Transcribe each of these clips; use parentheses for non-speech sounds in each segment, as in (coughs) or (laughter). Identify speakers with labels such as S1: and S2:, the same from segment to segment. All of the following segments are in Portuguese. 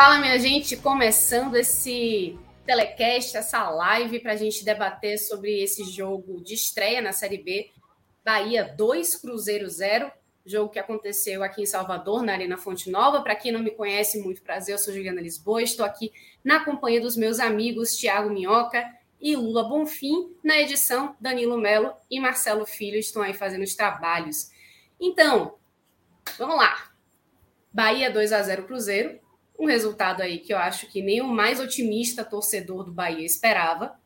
S1: Fala, minha gente, começando esse telecast, essa live para a gente debater sobre esse jogo de estreia na Série B, Bahia 2, Cruzeiro 0, jogo que aconteceu aqui em Salvador, na Arena Fonte Nova. Para quem não me conhece, muito prazer, eu sou Juliana Lisboa, estou aqui na companhia dos meus amigos Tiago Minhoca e Lula Bonfim, na edição Danilo Melo e Marcelo Filho estão aí fazendo os trabalhos. Então, vamos lá. Bahia 2 a 0 Cruzeiro, um resultado aí que eu acho que nem o mais otimista torcedor do Bahia esperava.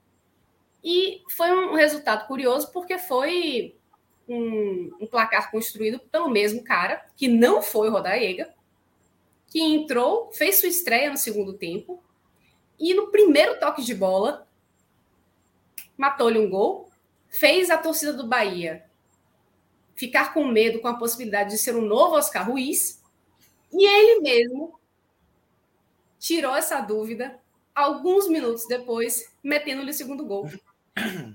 S1: E foi um resultado curioso porque foi um, um placar construído pelo mesmo cara, que não foi o Rodaega, que entrou, fez sua estreia no segundo tempo, e no primeiro toque de bola, matou-lhe um gol, fez a torcida do Bahia ficar com medo com a possibilidade de ser um novo Oscar Ruiz, e ele mesmo tirou essa dúvida alguns minutos depois, metendo-lhe o segundo gol. (coughs)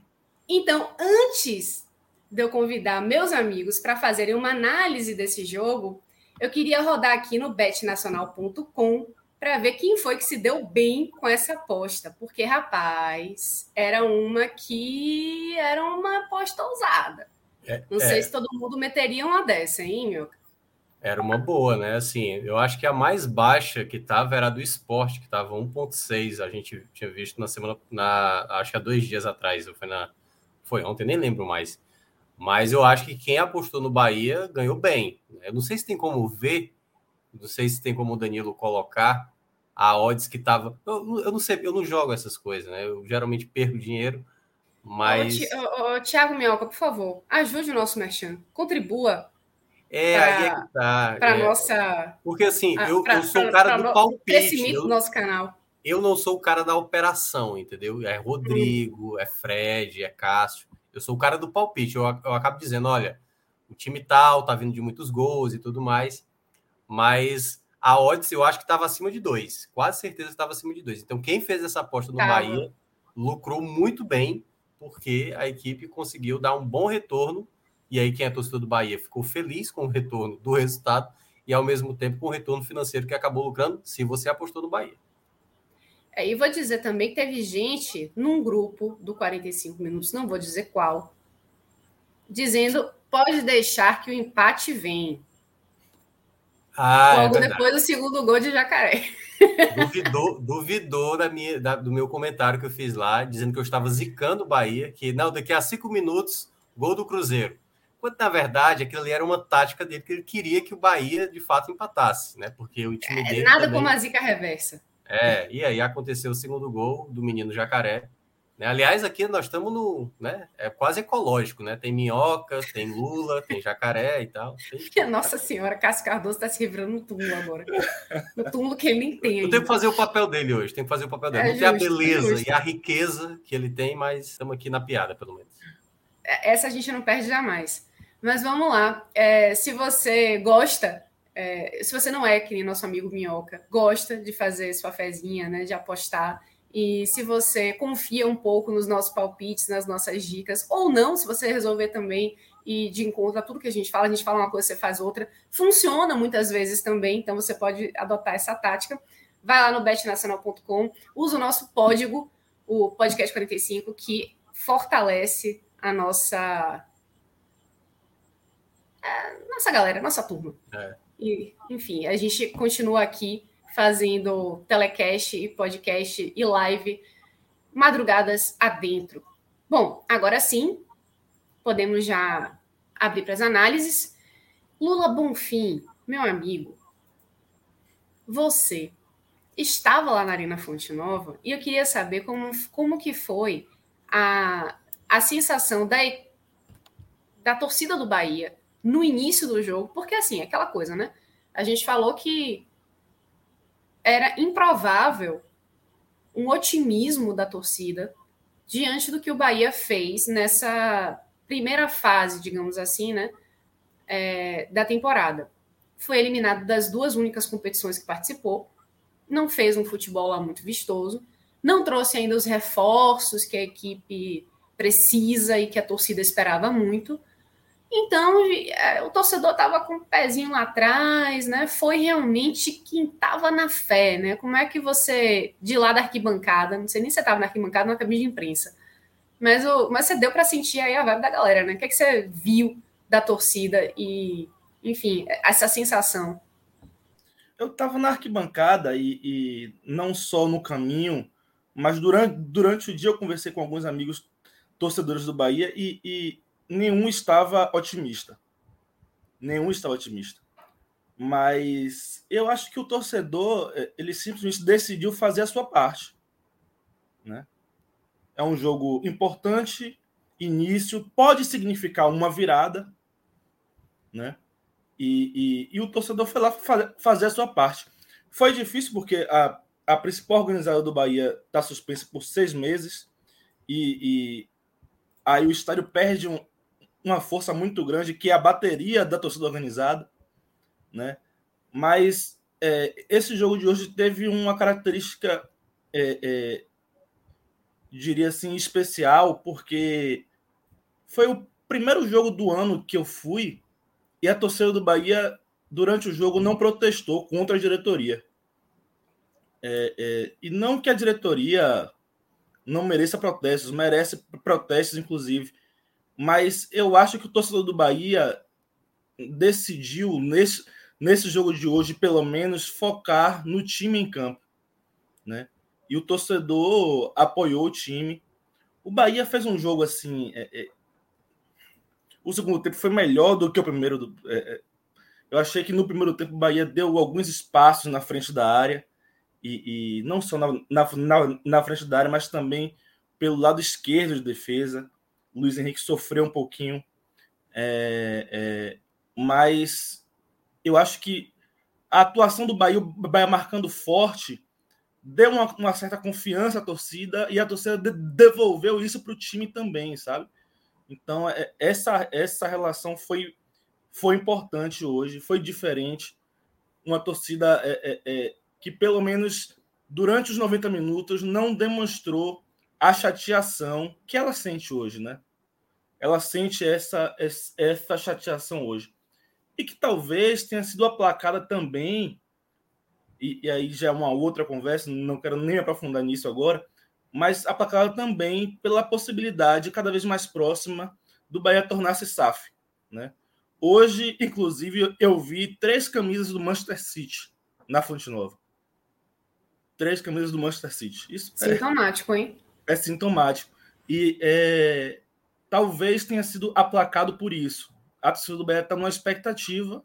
S1: Então, antes de eu convidar meus amigos para fazerem uma análise desse jogo, eu queria rodar aqui no betnacional.com para ver quem foi que se deu bem com essa aposta, porque rapaz, era uma que era uma aposta ousada. É, Não sei é. se todo mundo meteria uma dessa, hein, meu?
S2: Era uma boa, né? Assim, eu acho que a mais baixa que estava era a do esporte, que estava 1,6. A gente tinha visto na semana, na, acho que há dois dias atrás, foi, na, foi ontem, nem lembro mais. Mas eu acho que quem apostou no Bahia ganhou bem. Eu não sei se tem como ver, não sei se tem como o Danilo colocar a odds que estava. Eu, eu, não sei, eu não jogo essas coisas, né? Eu geralmente perco dinheiro, mas.
S1: Ô, Tiago Minhoca, por favor, ajude o nosso merchan. Contribua
S2: é, pra, aí é que tá. Para
S1: é. nossa.
S2: Porque assim, eu, pra, eu sou o cara do palpite.
S1: crescimento eu, do nosso canal.
S2: Eu não sou o cara da operação, entendeu? É Rodrigo, é Fred, é Cássio. Eu sou o cara do palpite. Eu, eu acabo dizendo: olha, o time tal tá vindo de muitos gols e tudo mais. Mas a odds eu acho que estava acima de dois. Quase certeza que estava acima de dois. Então, quem fez essa aposta no Bahia lucrou muito bem, porque a equipe conseguiu dar um bom retorno e aí, quem é torcedor do Bahia ficou feliz com o retorno do resultado e, ao mesmo tempo, com o retorno financeiro que acabou lucrando, se você apostou no Bahia.
S1: É, e vou dizer também que teve gente num grupo do 45 Minutos, não vou dizer qual, dizendo pode deixar que o empate vem. Ah, é Logo é depois do segundo gol de Jacaré.
S2: Duvidou, duvidou da minha, da, do meu comentário que eu fiz lá, dizendo que eu estava zicando o Bahia, que não, daqui a cinco minutos, gol do Cruzeiro. Quando, na verdade, aquilo ali era uma tática dele, que ele queria que o Bahia, de fato, empatasse, né? Porque o time
S1: é,
S2: dele.
S1: Nada também... como a zica reversa.
S2: É, e aí aconteceu o segundo gol do menino Jacaré. Né? Aliás, aqui nós estamos no. Né? É quase ecológico, né? Tem minhoca, tem lula, tem jacaré e tal. Tem... (laughs)
S1: Nossa Senhora, Cássio Cardoso está se livrando no túmulo agora. No túmulo que ele (laughs) nem tem.
S2: Eu tenho que fazer o papel dele hoje, tem que fazer o papel dele. É Não justo, tem a beleza e a riqueza que ele tem, mas estamos aqui na piada, pelo menos.
S1: É, essa a gente não perde jamais. Mas vamos lá. É, se você gosta, é, se você não é que nem nosso amigo Minhoca, gosta de fazer sua fezinha, né, de apostar, e se você confia um pouco nos nossos palpites, nas nossas dicas, ou não, se você resolver também e de encontro a tudo que a gente fala, a gente fala uma coisa, você faz outra, funciona muitas vezes também, então você pode adotar essa tática. Vai lá no betnacional.com, usa o nosso código, o podcast 45, que fortalece a nossa nossa galera, nossa turma. É. E, enfim, a gente continua aqui fazendo telecast e podcast e live madrugadas adentro. Bom, agora sim, podemos já abrir para as análises. Lula Bonfim, meu amigo, você estava lá na Arena Fonte Nova e eu queria saber como, como que foi a, a sensação da, da torcida do Bahia no início do jogo, porque assim, aquela coisa, né? A gente falou que era improvável um otimismo da torcida diante do que o Bahia fez nessa primeira fase, digamos assim, né, é, da temporada. Foi eliminado das duas únicas competições que participou, não fez um futebol lá muito vistoso, não trouxe ainda os reforços que a equipe precisa e que a torcida esperava muito. Então, é, o torcedor estava com o pezinho lá atrás, né? Foi realmente quem estava na fé, né? Como é que você, de lá da arquibancada, não sei nem se você estava na arquibancada ou na cabine de imprensa, mas, o, mas você deu para sentir aí a vibe da galera, né? O que, é que você viu da torcida e, enfim, essa sensação?
S3: Eu estava na arquibancada e, e, não só no caminho, mas durante, durante o dia eu conversei com alguns amigos torcedores do Bahia e, e nenhum estava otimista. Nenhum estava otimista. Mas eu acho que o torcedor, eh, ele simplesmente decidiu fazer a sua parte. Né? É um jogo importante, início, pode significar uma virada, né? E, e, e o torcedor foi lá fazer a sua parte. Foi difícil porque a, a principal organizadora do Bahia está suspensa por seis meses e, e aí o estádio perde um, uma força muito grande, que é a bateria da torcida organizada, né? Mas é, esse jogo de hoje teve uma característica, é, é, diria assim, especial, porque foi o primeiro jogo do ano que eu fui e a torcida do Bahia, durante o jogo, não protestou contra a diretoria. É, é, e não que a diretoria não mereça protestos, merece protestos, inclusive, mas eu acho que o torcedor do Bahia decidiu, nesse, nesse jogo de hoje, pelo menos, focar no time em campo. Né? E o torcedor apoiou o time. O Bahia fez um jogo assim. É, é, o segundo tempo foi melhor do que o primeiro. Do, é, é eu achei que no primeiro tempo o Bahia deu alguns espaços na frente da área. E, e não só na, na, na frente da área, mas também pelo lado esquerdo de defesa. Luiz Henrique sofreu um pouquinho, é, é, mas eu acho que a atuação do Bahia, o Bahia marcando forte, deu uma, uma, certa confiança à torcida e a torcida de, devolveu isso para o time também, sabe? Então, é, essa, essa relação foi, foi importante hoje, foi diferente. Uma torcida é, é, é que, pelo menos durante os 90 minutos, não demonstrou a chateação que ela sente hoje, né? Ela sente essa, essa chateação hoje. E que talvez tenha sido aplacada também, e, e aí já é uma outra conversa, não quero nem aprofundar nisso agora, mas aplacada também pela possibilidade cada vez mais próxima do Bahia tornar-se SAF. Né? Hoje, inclusive, eu vi três camisas do Manchester City na Fonte Nova. Três camisas do Manchester City. Isso
S1: é Sintomático, é, hein?
S3: é sintomático. E é, talvez tenha sido aplacado por isso. A torcida do Bahia está numa expectativa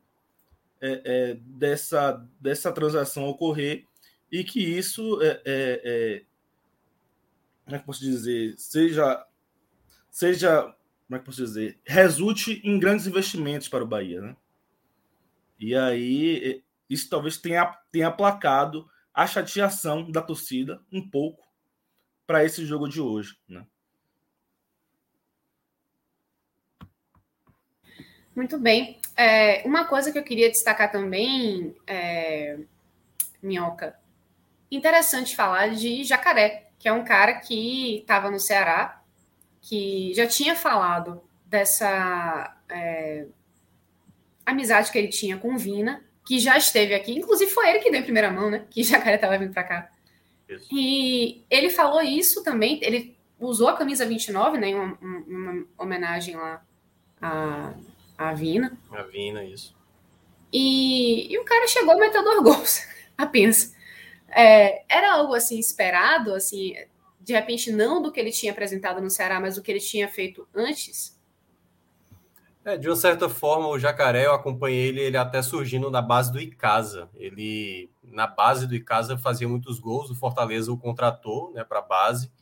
S3: é, é, dessa, dessa transação ocorrer e que isso é, é, é como é que posso dizer seja seja como é que posso dizer resulte em grandes investimentos para o Bahia, né? E aí isso talvez tenha tenha aplacado a chateação da torcida um pouco para esse jogo de hoje. Né?
S1: Muito bem. É, uma coisa que eu queria destacar também, é, Minhoca, interessante falar de Jacaré, que é um cara que estava no Ceará, que já tinha falado dessa é, amizade que ele tinha com Vina, que já esteve aqui, inclusive foi ele que deu em primeira mão, né? Que Jacaré estava vindo para cá. Isso. E ele falou isso também, ele usou a camisa 29, né, em uma, uma homenagem lá à, à Vina.
S2: A Vina, isso.
S1: E, e o cara chegou meteu dois gols, (laughs) apenas. É, era algo assim esperado, assim, de repente não do que ele tinha apresentado no Ceará, mas do que ele tinha feito antes?
S2: É, de uma certa forma, o Jacaré, eu acompanhei ele, ele até surgindo na base do Icasa. Ele, na base do Icasa, fazia muitos gols, o Fortaleza o contratou né, para a base.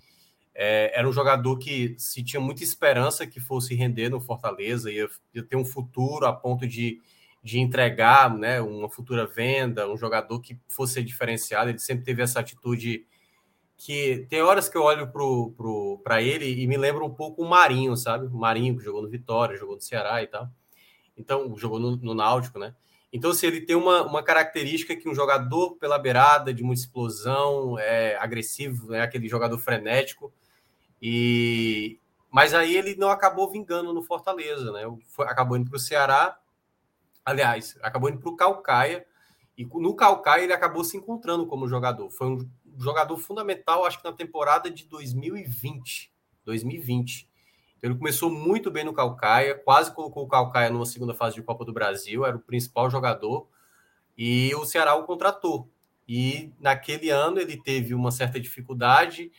S2: É, era um jogador que se tinha muita esperança que fosse render no Fortaleza, ia, ia ter um futuro a ponto de, de entregar né, uma futura venda, um jogador que fosse diferenciado. Ele sempre teve essa atitude que tem horas que eu olho para pro, pro, ele e me lembra um pouco o Marinho, sabe? O Marinho que jogou no Vitória, jogou no Ceará e tal. Então, jogou no, no Náutico, né? Então, se assim, ele tem uma, uma característica que um jogador pela beirada, de muita explosão, é agressivo, é aquele jogador frenético. E mas aí ele não acabou vingando no Fortaleza, né? Foi, acabou indo para o Ceará, aliás, acabou indo para o Calcaia. E no Calcaia ele acabou se encontrando como jogador. Foi um jogador fundamental, acho que na temporada de 2020. 2020. Então, ele começou muito bem no Calcaia, quase colocou o Calcaia numa segunda fase de Copa do Brasil, era o principal jogador, e o Ceará o contratou. E naquele ano ele teve uma certa dificuldade,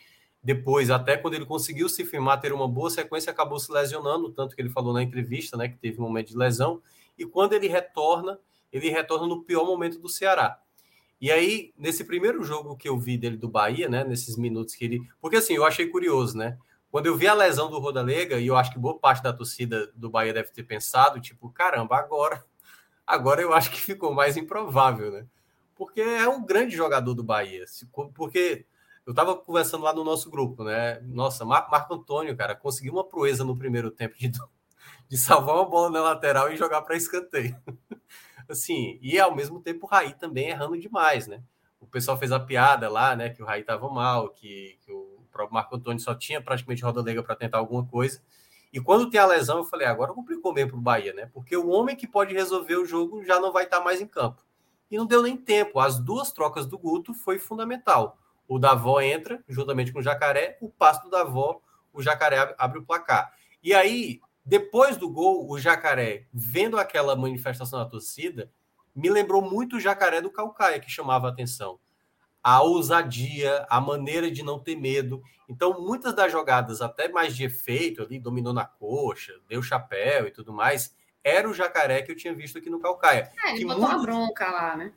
S2: depois, até quando ele conseguiu se firmar, ter uma boa sequência, acabou se lesionando, tanto que ele falou na entrevista, né, que teve um momento de lesão, e quando ele retorna, ele retorna no pior momento do Ceará. E aí, nesse primeiro jogo que eu vi dele do Bahia, né, nesses minutos que ele. Porque assim, eu achei curioso, né? Quando eu vi a lesão do Rodalega, e eu acho que boa parte da torcida do Bahia deve ter pensado, tipo, caramba, agora, agora eu acho que ficou mais improvável, né? Porque é um grande jogador do Bahia. Porque eu estava conversando lá no nosso grupo, né? Nossa, Marco, Marco Antônio, cara, conseguiu uma proeza no primeiro tempo de, (laughs) de salvar uma bola na lateral e jogar para escanteio. (laughs) assim, e ao mesmo tempo o Raí também errando demais, né? O pessoal fez a piada lá, né, que o Raí estava mal, que, que, o próprio Marco Antônio só tinha praticamente roda lega para tentar alguma coisa. E quando tem a lesão, eu falei, agora complicou mesmo para o Bahia, né? Porque o homem que pode resolver o jogo já não vai estar tá mais em campo. E não deu nem tempo. As duas trocas do Guto foi fundamental. O Davó entra, juntamente com o Jacaré, o passo do Davó, o Jacaré abre o placar. E aí, depois do gol, o Jacaré, vendo aquela manifestação da torcida, me lembrou muito o Jacaré do Calcaia, que chamava a atenção. A ousadia, a maneira de não ter medo. Então, muitas das jogadas, até mais de efeito, ali, dominou na coxa, deu chapéu e tudo mais, era o Jacaré que eu tinha visto aqui no Calcaia.
S1: É, ele botou muito... uma bronca lá, né?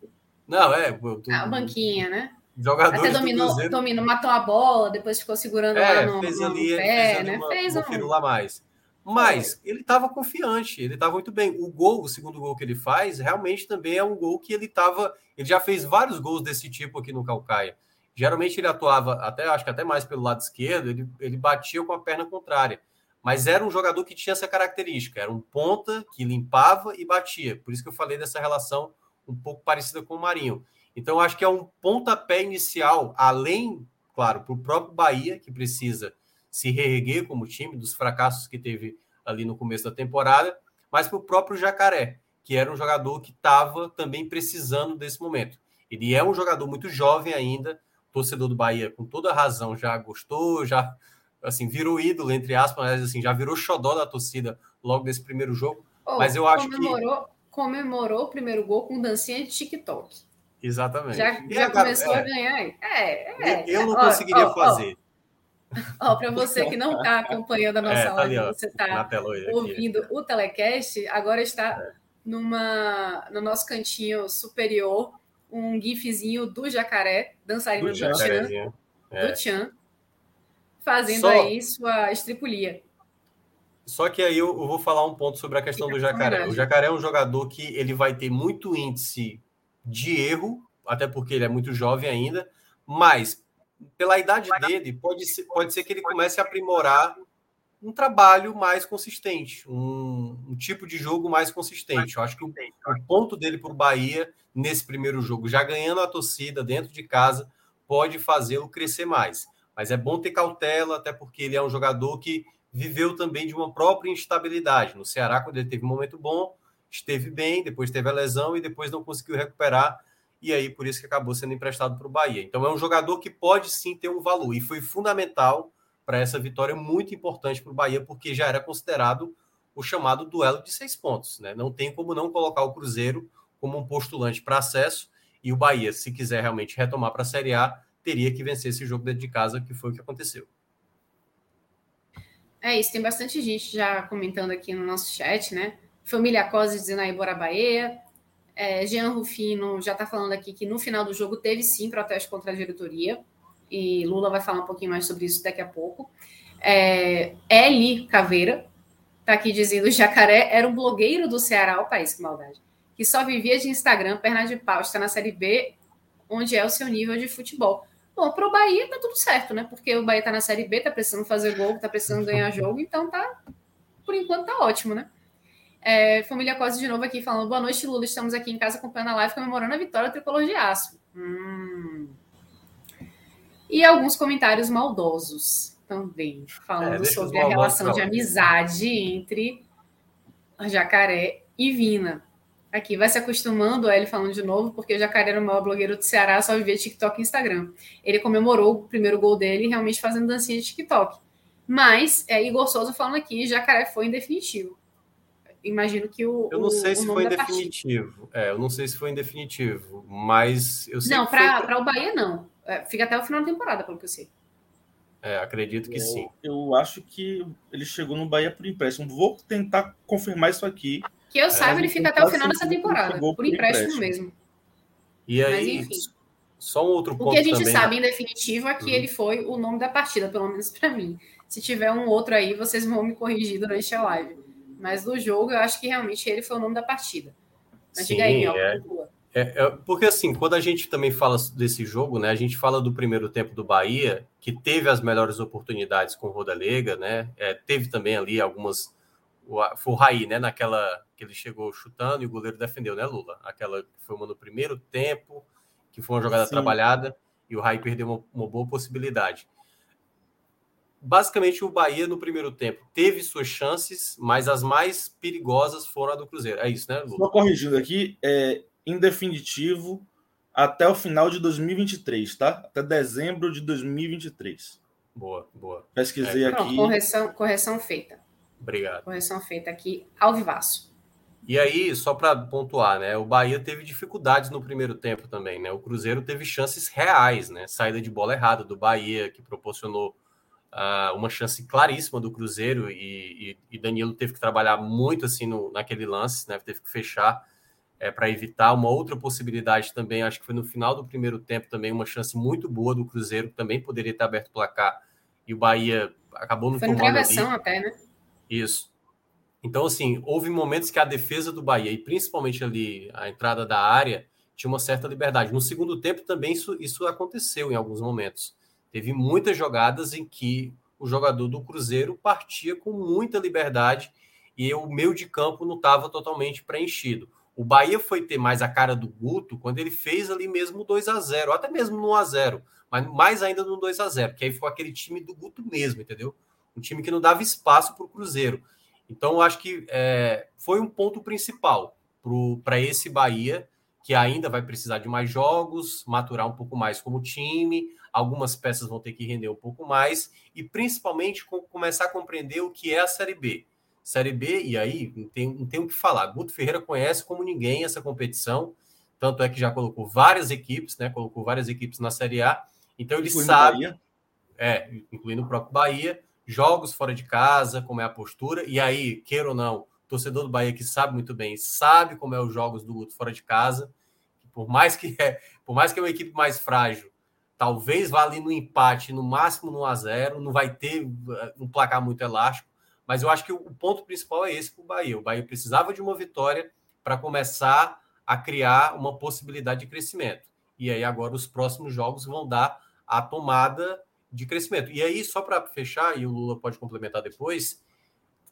S2: Não, é.
S1: Do... A banquinha, né?
S2: Jogadores
S1: Até dominou, dominou, matou a bola, depois ficou segurando
S2: é,
S1: lá no,
S2: fez
S1: no
S2: ali,
S1: pé,
S2: fez
S1: né?
S2: Uma,
S1: fez
S2: um... lá mais. Mas ele estava confiante, ele estava muito bem. O gol, o segundo gol que ele faz, realmente também é um gol que ele estava. Ele já fez vários gols desse tipo aqui no Calcaia. Geralmente ele atuava, até acho que até mais pelo lado esquerdo, ele, ele batia com a perna contrária. Mas era um jogador que tinha essa característica, era um ponta que limpava e batia. Por isso que eu falei dessa relação um pouco parecida com o Marinho. Então, acho que é um pontapé inicial, além, claro, para o próprio Bahia, que precisa se reerguer como time dos fracassos que teve ali no começo da temporada, mas para o próprio Jacaré, que era um jogador que estava também precisando desse momento. Ele é um jogador muito jovem ainda, torcedor do Bahia, com toda razão, já gostou, já assim virou ídolo entre aspas, mas assim já virou xodó da torcida logo nesse primeiro jogo. Oh, mas eu acho
S1: que comemorou o primeiro gol com dancinha de TikTok.
S2: Exatamente.
S1: Já, já começou é, a ganhar. É,
S2: é. Eu não conseguiria fazer.
S1: Ó, para você que não está acompanhando a (laughs) nossa é, tá live, ali, você está ouvindo aqui. o telecast, agora está é. numa, no nosso cantinho superior um gifzinho do jacaré, dançarino do, do Tchan, é. do Tchan, fazendo Só... aí sua estripulia.
S2: Só que aí eu, eu vou falar um ponto sobre a questão do jacaré. O jacaré é um jogador que ele vai ter muito índice de erro, até porque ele é muito jovem ainda, mas pela idade dele, pode ser, pode ser que ele comece a aprimorar um trabalho mais consistente, um, um tipo de jogo mais consistente. Eu acho que o, o ponto dele para o Bahia, nesse primeiro jogo, já ganhando a torcida dentro de casa, pode fazê-lo crescer mais. Mas é bom ter cautela, até porque ele é um jogador que viveu também de uma própria instabilidade. No Ceará, quando ele teve um momento bom, esteve bem, depois teve a lesão e depois não conseguiu recuperar e aí por isso que acabou sendo emprestado para o Bahia. Então é um jogador que pode sim ter um valor e foi fundamental para essa vitória, muito importante para o Bahia, porque já era considerado o chamado duelo de seis pontos. Né? Não tem como não colocar o Cruzeiro como um postulante para acesso e o Bahia, se quiser realmente retomar para a Série A, teria que vencer esse jogo dentro de casa, que foi o que aconteceu.
S1: É isso, tem bastante gente já comentando aqui no nosso chat, né? Família Cosa dizendo aí Bora Bahia. É, Jean Rufino já está falando aqui que no final do jogo teve sim protesto contra a diretoria. E Lula vai falar um pouquinho mais sobre isso daqui a pouco. É, Eli Caveira está aqui dizendo: Jacaré era um blogueiro do Ceará, o país, que maldade, que só vivia de Instagram, perna de pau, está na Série B, onde é o seu nível de futebol. Bom, para o Bahia tá tudo certo, né? Porque o Bahia tá na Série B, tá precisando fazer gol, tá precisando ganhar jogo, então tá, por enquanto tá ótimo, né? É, família Costa de novo aqui falando, boa noite, Lula, estamos aqui em casa acompanhando a live, comemorando a vitória do Tricolor de Aço. Hum. E alguns comentários maldosos também, falando é, sobre a relação de amizade entre Jacaré e Vina. Aqui, vai se acostumando a ele falando de novo, porque o Jacaré era o maior blogueiro do Ceará, só vivia TikTok e Instagram. Ele comemorou o primeiro gol dele realmente fazendo dancinha de TikTok. Mas, é, Igor Souza falando aqui, Jacaré foi em definitivo. Imagino que o.
S2: Eu não sei
S1: o,
S2: se foi em definitivo. É, eu não sei se foi em definitivo, mas eu sei
S1: Não, para foi... o Bahia não. É, fica até o final da temporada, pelo que eu sei.
S2: É, acredito que
S3: eu,
S2: sim.
S3: Eu acho que ele chegou no Bahia por empréstimo. Vou tentar confirmar isso aqui.
S1: Que eu saiba, é, ele fica até o final dessa temporada, por, por empréstimo, empréstimo, mesmo.
S2: E aí, Mas, enfim, só um outro ponto.
S1: O que a gente
S2: também,
S1: sabe em definitivo é que uhum. ele foi o nome da partida, pelo menos para mim. Se tiver um outro aí, vocês vão me corrigir durante a live. Mas no jogo, eu acho que realmente ele foi o nome da partida. Mas
S2: Sim, diga aí, é, é, é, porque assim, quando a gente também fala desse jogo, né? A gente fala do primeiro tempo do Bahia, que teve as melhores oportunidades com o Rodalega, né? É, teve também ali algumas. Foi o Raí, né? Naquela que ele chegou chutando e o goleiro defendeu, né, Lula? Aquela que foi uma no primeiro tempo, que foi uma jogada Sim. trabalhada e o Raí perdeu uma, uma, boa possibilidade. Basicamente, o Bahia no primeiro tempo teve suas chances, mas as mais perigosas foram a do Cruzeiro. É isso, né, Lula?
S3: Só corrigindo aqui, é, em definitivo, até o final de 2023, tá? Até dezembro de 2023.
S2: Boa, boa.
S3: Pesquisei é. aqui. Pronto,
S1: correção, correção feita.
S2: Obrigado.
S1: Correção feita aqui ao vivaço.
S2: E aí, só para pontuar, né? O Bahia teve dificuldades no primeiro tempo também, né? O Cruzeiro teve chances reais, né? Saída de bola errada do Bahia, que proporcionou uh, uma chance claríssima do Cruzeiro e, e, e, Danilo teve que trabalhar muito assim no, naquele lance, né? Teve que fechar é, para evitar uma outra possibilidade também. Acho que foi no final do primeiro tempo também uma chance muito boa do Cruzeiro, que também poderia ter aberto o placar e o Bahia acabou no
S1: Foi no travessão até, né?
S2: Isso. Então, assim, houve momentos que a defesa do Bahia, e principalmente ali a entrada da área, tinha uma certa liberdade. No segundo tempo também isso, isso aconteceu em alguns momentos. Teve muitas jogadas em que o jogador do Cruzeiro partia com muita liberdade e o meio de campo não estava totalmente preenchido. O Bahia foi ter mais a cara do Guto quando ele fez ali mesmo 2 a 0 até mesmo no 1 a 0 mas mais ainda no 2 a 0 que aí foi aquele time do Guto mesmo, entendeu? Um time que não dava espaço para o Cruzeiro. Então, eu acho que é, foi um ponto principal para esse Bahia, que ainda vai precisar de mais jogos, maturar um pouco mais como time, algumas peças vão ter que render um pouco mais, e principalmente começar a compreender o que é a Série B. Série B, e aí não tem, não tem o que falar. Guto Ferreira conhece como ninguém essa competição, tanto é que já colocou várias equipes, né? Colocou várias equipes na Série A, então ele incluindo sabe. Bahia. É, incluindo o próprio Bahia jogos fora de casa, como é a postura, e aí, queira ou não, torcedor do Bahia que sabe muito bem, sabe como é os jogos do Guto fora de casa, por mais que é, por mais que é uma equipe mais frágil, talvez vá ali no empate, no máximo no a 0 não vai ter uh, um placar muito elástico, mas eu acho que o ponto principal é esse para o Bahia. O Bahia precisava de uma vitória para começar a criar uma possibilidade de crescimento. E aí agora os próximos jogos vão dar a tomada de crescimento. E aí, só para fechar, e o Lula pode complementar depois,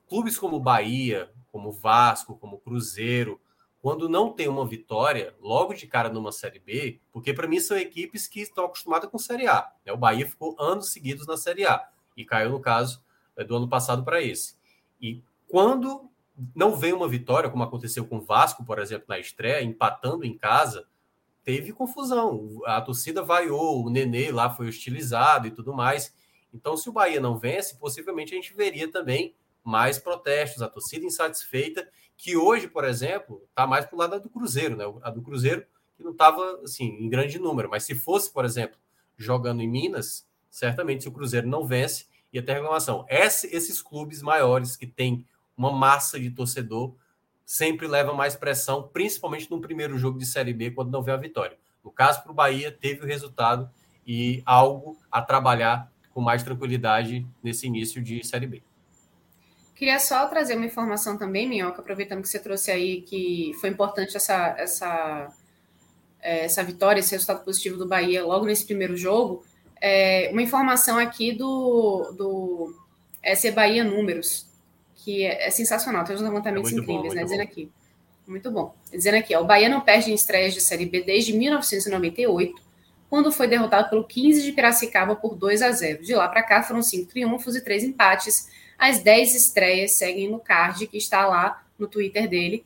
S2: clubes como Bahia, como Vasco, como Cruzeiro, quando não tem uma vitória, logo de cara numa Série B, porque para mim são equipes que estão acostumadas com Série A. Né? O Bahia ficou anos seguidos na Série A e caiu, no caso, é, do ano passado para esse. E quando não vem uma vitória, como aconteceu com o Vasco, por exemplo, na estreia, empatando em casa, teve confusão. A torcida vaiou, o Nenê lá foi hostilizado e tudo mais. Então, se o Bahia não vence, possivelmente a gente veria também mais protestos, a torcida insatisfeita, que hoje, por exemplo, está mais para o lado do Cruzeiro, né? A do Cruzeiro que não estava assim em grande número, mas se fosse, por exemplo, jogando em Minas, certamente se o Cruzeiro não vence, ia ter reclamação. Esse, esses clubes maiores que têm uma massa de torcedor sempre levam mais pressão, principalmente no primeiro jogo de Série B, quando não vê a vitória. No caso, para o Bahia, teve o resultado e algo a trabalhar com mais tranquilidade nesse início de Série B.
S1: Queria só trazer uma informação também, Minhoca, aproveitando que você trouxe aí que foi importante essa, essa, é, essa vitória, esse resultado positivo do Bahia logo nesse primeiro jogo. É, uma informação aqui do, do SC Bahia Números, que é, é sensacional, tem uns levantamentos é incríveis, bom, né? Dizendo aqui. Muito bom. Dizendo aqui, ó, o Bahia não perde em estreias de Série B desde 1998, quando foi derrotado pelo 15 de Piracicaba por 2 a 0. De lá para cá foram cinco triunfos e três empates as 10 estreias seguem no card que está lá no Twitter dele.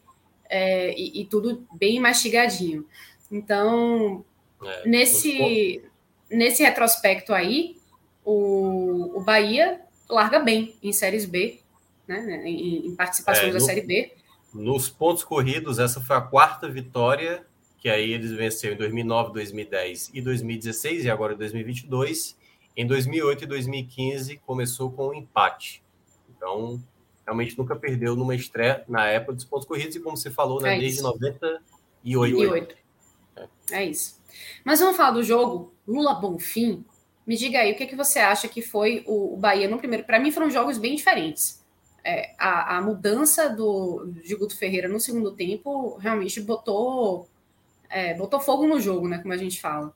S1: É, e, e, tudo bem mastigadinho. Então, é, nesse, nesse retrospecto aí, o, o Bahia larga bem em séries B, né, em, em participações é, no, da Série B.
S2: Nos pontos corridos, essa foi a quarta vitória, que aí eles venceram em 2009, 2010 e 2016, e agora em 2022. Em 2008 e 2015 começou com um empate. Então, realmente nunca perdeu numa estreia na época dos pontos corridos e como você falou, né, é desde 98.
S1: É. é isso. Mas vamos falar do jogo Lula Bonfim. Me diga aí, o que, é que você acha que foi o, o Bahia no primeiro? Para mim foram jogos bem diferentes. É, a, a, mudança do, de Guto Ferreira no segundo tempo realmente botou, é, botou fogo no jogo, né? Como a gente fala.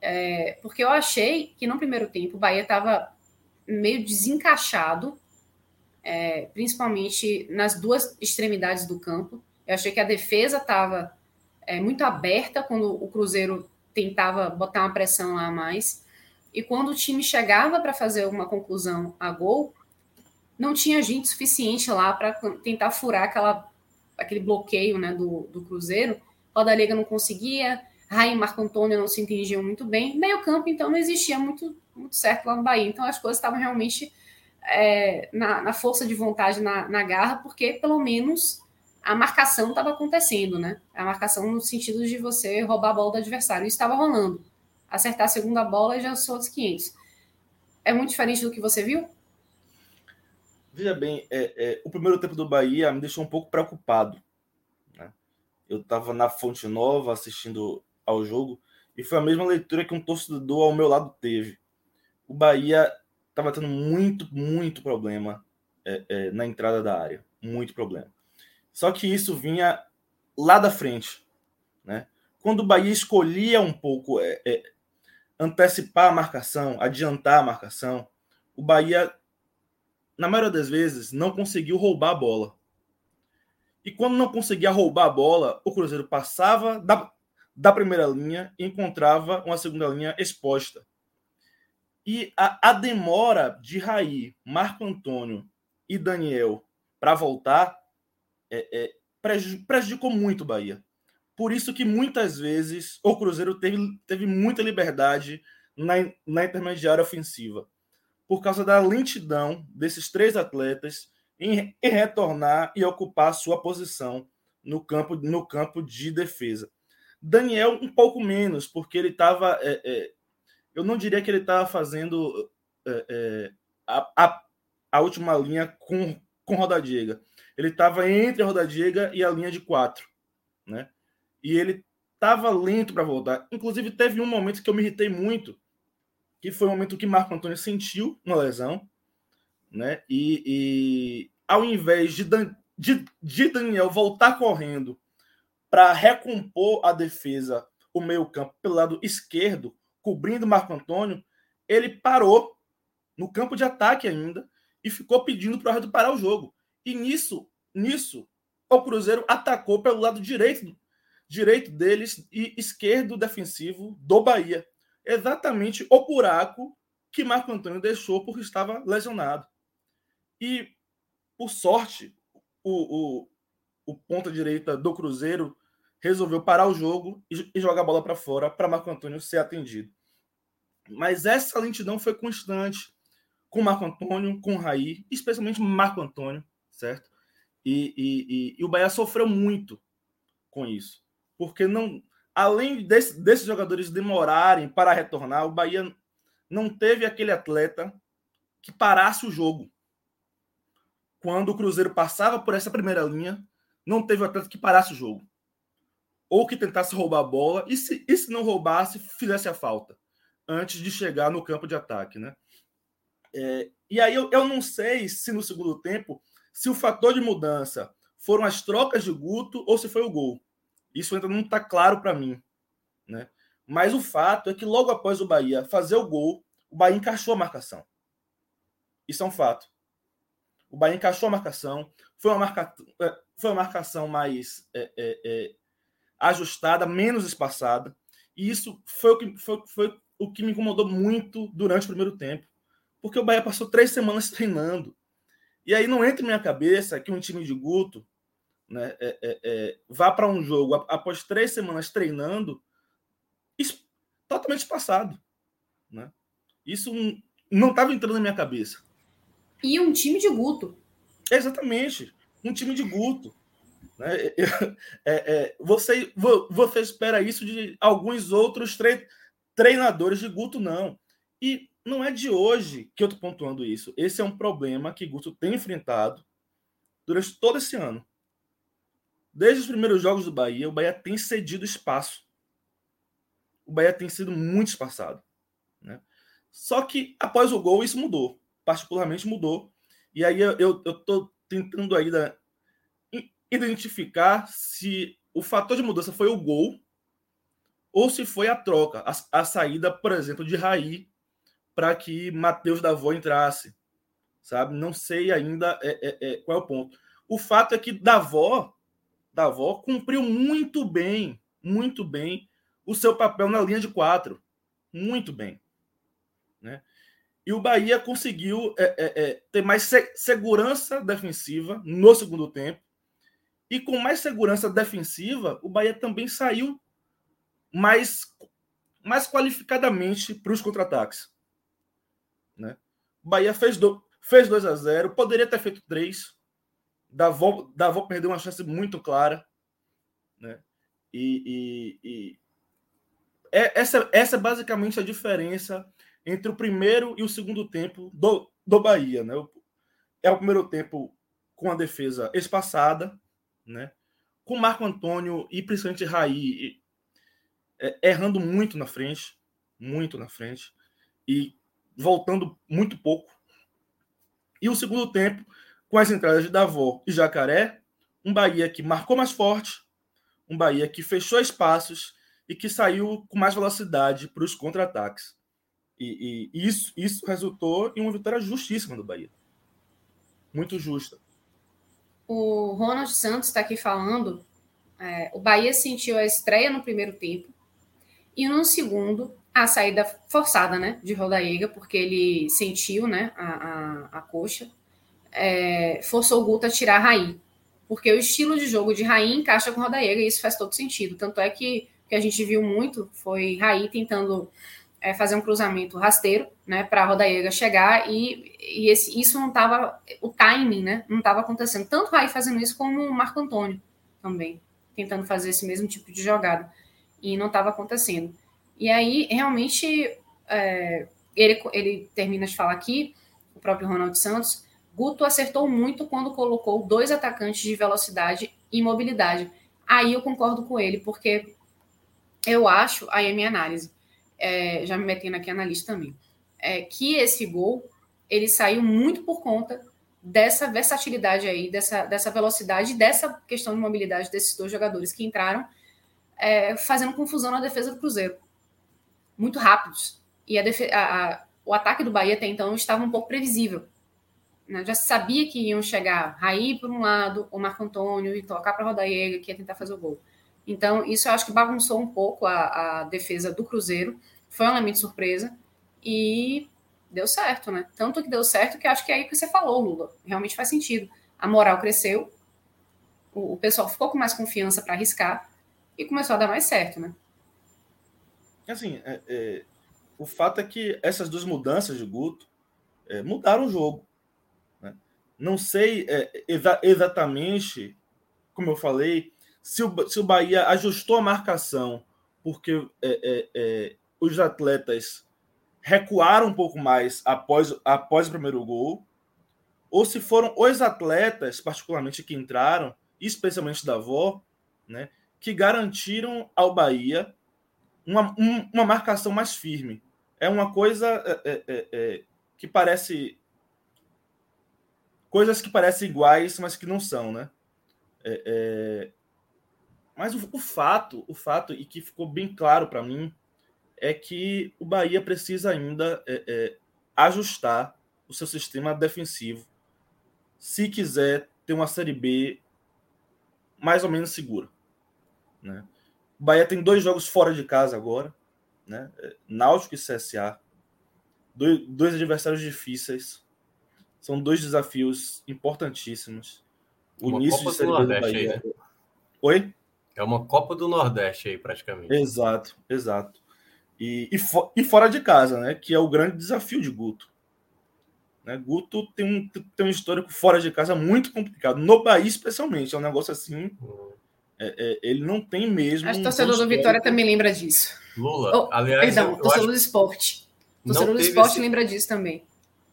S1: É, porque eu achei que no primeiro tempo o Bahia estava meio desencaixado é, principalmente nas duas extremidades do campo. Eu achei que a defesa estava é, muito aberta quando o Cruzeiro tentava botar uma pressão lá a mais. E quando o time chegava para fazer uma conclusão a gol, não tinha gente suficiente lá para tentar furar aquela, aquele bloqueio né, do, do Cruzeiro. Roda Liga não conseguia, Raí e Marco Antônio não se entendiam muito bem. Meio campo, então, não existia muito, muito certo lá no Bahia. Então, as coisas estavam realmente é, na, na, força de vontade, na, na, garra, porque pelo menos a marcação estava acontecendo, né? A marcação no sentido de você roubar a bola do adversário. Isso estava rolando. Acertar a segunda bola já sou dos 500. É muito diferente do que você viu?
S3: Veja bem, é, é, o primeiro tempo do Bahia me deixou um pouco preocupado. Né? Eu estava na Fonte Nova assistindo ao jogo e foi a mesma leitura que um torcedor ao meu lado teve. O Bahia estava tendo muito, muito problema é, é, na entrada da área. Muito problema. Só que isso vinha lá da frente. Né? Quando o Bahia escolhia um pouco é, é antecipar a marcação, adiantar a marcação, o Bahia, na maioria das vezes, não conseguiu roubar a bola. E quando não conseguia roubar a bola, o Cruzeiro passava da, da primeira linha e encontrava uma segunda linha exposta. E a, a demora de Raí, Marco Antônio e Daniel para voltar é, é, prejudicou muito o Bahia. Por isso que muitas vezes o Cruzeiro teve, teve muita liberdade na, na intermediária ofensiva. Por causa da lentidão desses três atletas em, em retornar e ocupar sua posição no campo, no campo de defesa. Daniel, um pouco menos, porque ele estava é, é, eu não diria que ele estava fazendo é, é, a, a, a, última linha com, com Rodadiega. Ele estava entre a Rodadiega e a linha de quatro, né? E ele estava lento para voltar. Inclusive, teve um momento que eu me irritei muito, que foi o momento que Marco Antônio sentiu uma lesão, né? E, e ao invés de, de, de Daniel voltar correndo para recompor a defesa, o meio-campo pelo lado esquerdo, cobrindo Marco Antônio, ele parou no campo de ataque ainda e ficou pedindo para o árbitro parar o jogo. E nisso, nisso, o Cruzeiro atacou pelo lado direito, direito deles e esquerdo defensivo do Bahia. Exatamente o buraco que Marco Antônio deixou porque estava lesionado. E, por sorte, o, o, o ponta direita do Cruzeiro resolveu parar o jogo e, e jogar a bola para fora para Marco Antônio ser atendido. Mas essa lentidão foi constante com Marco Antônio, com Raí, especialmente Marco Antônio, certo? E, e, e, o Bahia sofreu muito com isso, porque não, além desse, desses jogadores demorarem para retornar, o Bahia não teve aquele atleta que parasse o jogo. Quando o Cruzeiro passava por essa primeira linha, não teve atleta que parasse o jogo. Ou que tentasse roubar a bola, e se, e se não roubasse, fizesse a falta, antes de chegar no campo de ataque. Né? É, e aí eu, eu não sei se no segundo tempo, se o fator de mudança foram as trocas de Guto ou se foi o gol. Isso ainda não está claro para mim. Né? Mas o fato é que logo após o Bahia fazer o gol, o Bahia encaixou a marcação. Isso é um fato. O Bahia encaixou a marcação. Foi uma, marca... É, foi uma marcação mais é, é, é, ajustada, menos espaçada. E isso foi o, que, foi, foi o que me incomodou muito durante o primeiro tempo. Porque o Bahia passou três semanas (laughs) treinando. E aí não entra em minha cabeça que um time de Guto né, é, é, é, vá para um jogo após três semanas treinando totalmente passado. Né? Isso não estava entrando na minha cabeça.
S1: E um time de Guto.
S3: Exatamente. Um time de Guto. Né? (laughs) É, é, você, você espera isso de alguns outros tre treinadores de Guto, não. E não é de hoje que eu estou pontuando isso. Esse é um problema que Guto tem enfrentado durante todo esse ano. Desde os primeiros jogos do Bahia, o Bahia tem cedido espaço. O Bahia tem sido muito espaçado. Né? Só que após o gol, isso mudou. Particularmente mudou. E aí eu estou tentando ainda identificar se o fator de mudança foi o gol ou se foi a troca, a, a saída, por exemplo, de Raí para que Matheus Davó entrasse. Sabe? Não sei ainda é, é, é, qual é o ponto. O fato é que Davó, Davó cumpriu muito bem, muito bem o seu papel na linha de quatro. Muito bem. Né? E o Bahia conseguiu é, é, é, ter mais se segurança defensiva no segundo tempo. E com mais segurança defensiva, o Bahia também saiu mais, mais qualificadamente para os contra-ataques. Né? O Bahia fez, do, fez 2 a 0 poderia ter feito 3. Davó, Davó perdeu uma chance muito clara. Né? E, e, e é, essa, essa é basicamente a diferença entre o primeiro e o segundo tempo do, do Bahia. Né? É o primeiro tempo com a defesa espaçada, né? com Marco Antônio e principalmente Raí é, errando muito na frente, muito na frente, e voltando muito pouco. E o segundo tempo, com as entradas de Davó e Jacaré, um Bahia que marcou mais forte, um Bahia que fechou espaços e que saiu com mais velocidade para os contra-ataques. E, e, isso, isso resultou em uma vitória justíssima do Bahia. Muito justa.
S1: O Ronald Santos está aqui falando. É, o Bahia sentiu a estreia no primeiro tempo e no segundo a saída forçada, né, de Rodaíga, porque ele sentiu, né, a, a, a coxa, é, forçou o Guto a tirar a Raí, porque o estilo de jogo de Raí encaixa com Rodaíga e isso faz todo sentido. Tanto é que que a gente viu muito foi Raí tentando é, fazer um cruzamento rasteiro, né, para a Rodaíga chegar e, e esse, isso não estava, o timing, né, não estava acontecendo. Tanto Raí fazendo isso como o Marco Antônio também, tentando fazer esse mesmo tipo de jogada e não estava acontecendo. E aí, realmente, é, ele, ele termina de falar aqui, o próprio Ronald Santos, Guto acertou muito quando colocou dois atacantes de velocidade e mobilidade. Aí eu concordo com ele, porque eu acho, aí é minha análise, é, já me metendo aqui na lista também, é, que esse gol ele saiu muito por conta dessa versatilidade aí, dessa, dessa velocidade, dessa questão de mobilidade desses dois jogadores que entraram, é, fazendo confusão na defesa do Cruzeiro. Muito rápidos. E a, a, a, o ataque do Bahia até então estava um pouco previsível. Né? Já sabia que iam chegar Raí por um lado, o Marco Antônio, e tocar para Rodaíga, que ia tentar fazer o gol. Então, isso eu acho que bagunçou um pouco a, a defesa do Cruzeiro. Foi um elemento surpresa e deu certo, né? Tanto que deu certo que acho que é aí que você falou, Lula. Realmente faz sentido. A moral cresceu, o, o pessoal ficou com mais confiança para arriscar e começou a dar mais certo, né?
S3: Assim, é, é, o fato é que essas duas mudanças de Guto é, mudaram o jogo. Né? Não sei é, exa exatamente, como eu falei, se o, se o Bahia ajustou a marcação porque é, é, é, os atletas recuaram um pouco mais após, após o primeiro gol, ou se foram os atletas, particularmente que entraram, especialmente da avó, né, que garantiram ao Bahia uma, um, uma marcação mais firme. É uma coisa é, é, é, é que parece. Coisas que parecem iguais, mas que não são, né? É, é, mas o, o, fato, o fato, e que ficou bem claro para mim, é que o Bahia precisa ainda ajustar o seu sistema defensivo se quiser ter uma Série B mais ou menos segura. Né? O Bahia tem dois jogos fora de casa agora, né? É, Náutico e CSA. Dois, dois adversários difíceis. São dois desafios importantíssimos.
S2: O uma início Copa de Série do Bahia. Aí, né?
S3: Oi?
S2: É uma Copa do Nordeste aí, praticamente.
S3: Exato, exato. E, e, fo e fora de casa, né? Que é o grande desafio de Guto. Né? Guto tem um, tem um histórico fora de casa muito complicado. No Bahia, especialmente. É um negócio assim. Hum. É, é, ele não tem mesmo.
S1: Acho que o torcedor do Vitória também lembra disso.
S2: Lula,
S1: oh, aliás. Perdão, o torcedor do esporte. Torcedor do esporte esse... lembra disso também.